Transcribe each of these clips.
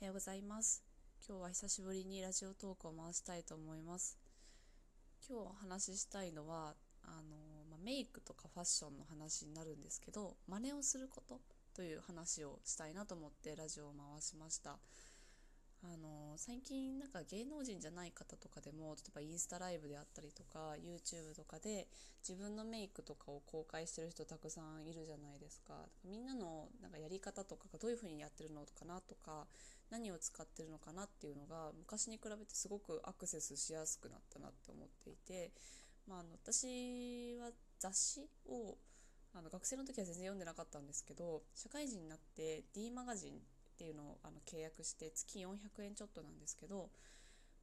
おはようございます。今日は久しぶりにラジオトークを回したいと思います。今日お話ししたいのはあの、まあ、メイクとかファッションの話になるんですけど真似をすることという話をしたいなと思ってラジオを回しました。あの最近なんか芸能人じゃない方とかでも例えばインスタライブであったりとか YouTube とかで自分のメイクとかを公開してる人たくさんいるじゃないですか。みんなのなんかやり方とかがどういう風にやってるのかなとか何を使ってるのかなっていうのが昔に比べてすごくアクセスしやすくなったなって思っていて、まあ、あの私は雑誌をあの学生の時は全然読んでなかったんですけど社会人になって D マガジンっていうのをあの契約して月400円ちょっとなんですけど、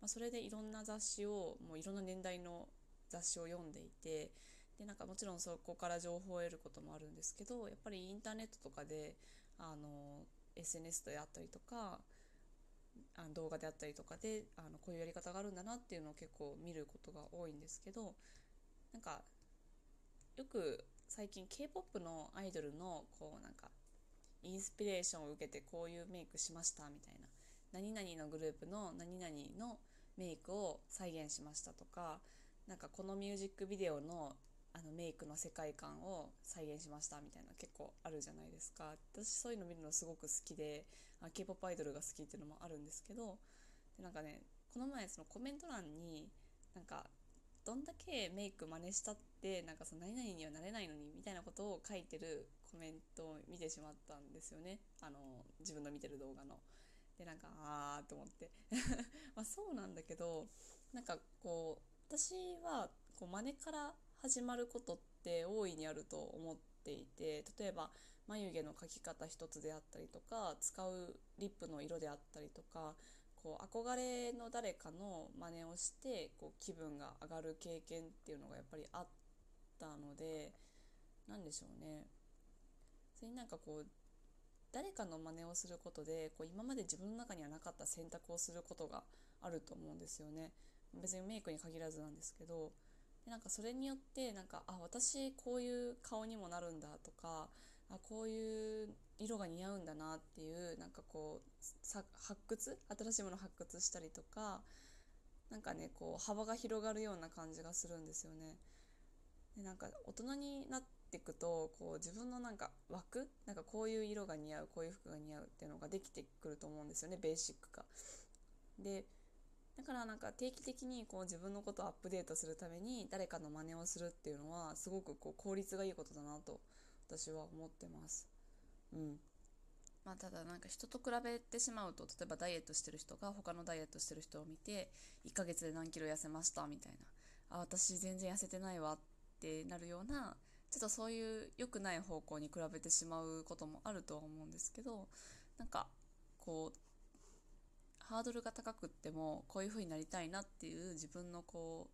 まあ、それでいろんな雑誌をもういろんな年代の雑誌を読んでいてでなんかもちろんそこから情報を得ることもあるんですけどやっぱりインターネットとかであの SNS であったりとかあの動画であったりとかであのこういうやり方があるんだなっていうのを結構見ることが多いんですけどなんかよく最近 k p o p のアイドルのこうなんかインスピレーションを受けてこういうメイクしましたみたいな何々のグループの何々のメイクを再現しましたとかなんかこのミュージックビデオのあのメイクの世界観を再現しましたみたいな結構あるじゃないですか。私そういうの見るのすごく好きで k p o p アイドルが好きっていうのもあるんですけどでなんかねこの前そのコメント欄になんかどんだけメイク真似したってなんかその何々にはなれないのにみたいなことを書いてるコメントを見てしまったんですよね。あの自分の見てる動画の。でなんかああと思って。まあそうなんだけどなんかこう私はこう真似から始まることって大いにあると思っていて例えば眉毛の描き方一つであったりとか使うリップの色であったりとかこう憧れの誰かの真似をしてこう気分が上がる経験っていうのがやっぱりあったので何でしょうね。それになんかこう誰かの真似をすることでこう今まで自分の中にはなかった選択をすることがあると思うんですよね。別にメイクに限らずなんですけどでなんかそれによってなんかあ私こういう顔にもなるんだとかあこういう色が似合うんだなっていうなんかこう発掘新しいもの発掘したりとかなんかねこう幅が広がるような感じがするんですよね。でなんか大人になっていくとこう自分のなんか枠なんかこういう色が似合うこういう服が似合うっていうのができてくると思うんですよねベーシックが。でだからなんか定期的にこう自分のことをアップデートするために誰かの真似をするっていうのはすごくこう効率がいいことだなと私は思ってます。うんまあ、ただなんか人と比べてしまうと例えばダイエットしてる人が他のダイエットしてる人を見て1ヶ月で何キロ痩せましたみたいなあ私全然痩せてないわってなるようなちょっとそういう良くない方向に比べてしまうこともあるとは思うんですけどなんかこうハードルが高くってもこういう風になりたいなっていう自分のこ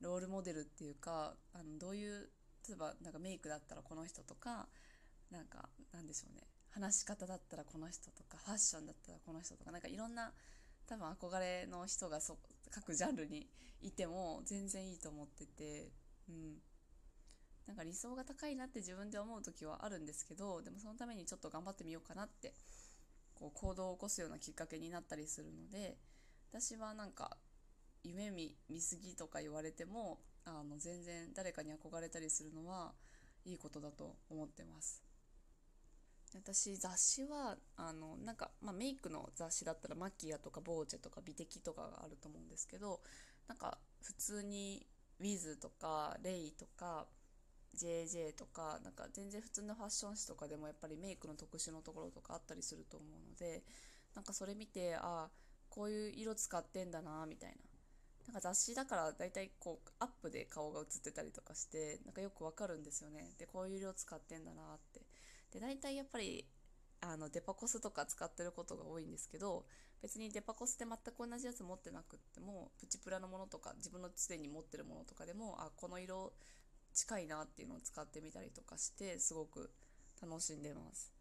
うロールモデルっていうかあのどういう例えばなんかメイクだったらこの人とかなんかなんでしょうね。話し方だったらこの人とかファッションだったらこの人とかなんかいろんな多分憧れの人がそ各ジャンルにいても全然いいと思っててうん。なんか理想が高いなって自分で思う時はあるんですけどでもそのためにちょっと頑張ってみようかなってこう行動を起こすようなきっかけになったりするので私はなんか夢見見すぎとか言われてもあの全然誰かに憧れたりするのはいいことだと思ってます。私雑誌はあのなんか、まあ、メイクの雑誌だったらマキアとかボーチェとか美的とかがあると思うんですけどなんか普通にウィズとかレイとか JJ とかなんか全然普通のファッション誌とかでもやっぱりメイクの特殊のところとかあったりすると思うのでなんかそれ見てああこういう色使ってんだなみたいな。なんか雑誌だから大体こうアップで顔が写ってたりとかしてなんかよくわかるんですよね。でこういう色使ってんだなって。で大体やっぱりあのデパコスとか使ってることが多いんですけど別にデパコスで全く同じやつ持ってなくってもプチプラのものとか自分のすでに持ってるものとかでもあこの色近いなっていうのを使ってみたりとかしてすごく楽しんでます。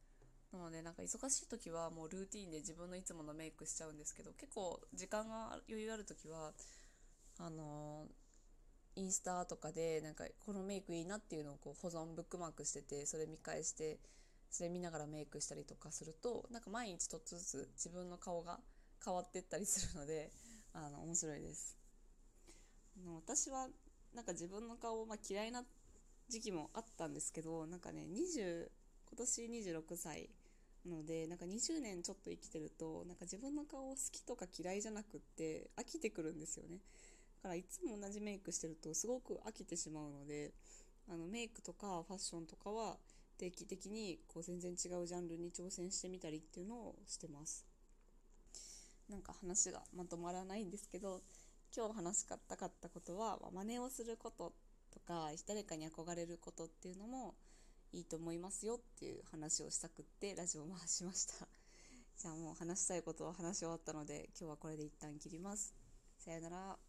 なのでなんか忙しい時はもうルーティンで自分のいつものメイクしちゃうんですけど結構時間が余裕ある時はあのインスタとかでなんかこのメイクいいなっていうのをこう保存ブックマークしててそれ見返してそれ見ながらメイクしたりとかするとなんか毎日ちょっとずつ自分の顔が変わってったりするのであの面白いです。あの私はなんか自分の顔、まあ、嫌いな時期もあったんですけどなんかね20今年26歳なのでなんか20年ちょっと生きてるとなんか自分の顔好きとか嫌いじゃなくって飽きてくるんですよね。だからいつも同じメイクしてるとすごく飽きてしまうのであのメイクとかファッションとかは定期的にこう全然違うジャンルに挑戦してみたりっていうのをしてます。なんか話がまとまらないんですけど今日話したかったことは、まあ、真似をすることとか誰かに憧れることっていうのもいいと思いますよっていう話をしたくってラジオを回しました。じゃあもう話したいことを話し終わったので今日はこれで一旦切ります。さよなら。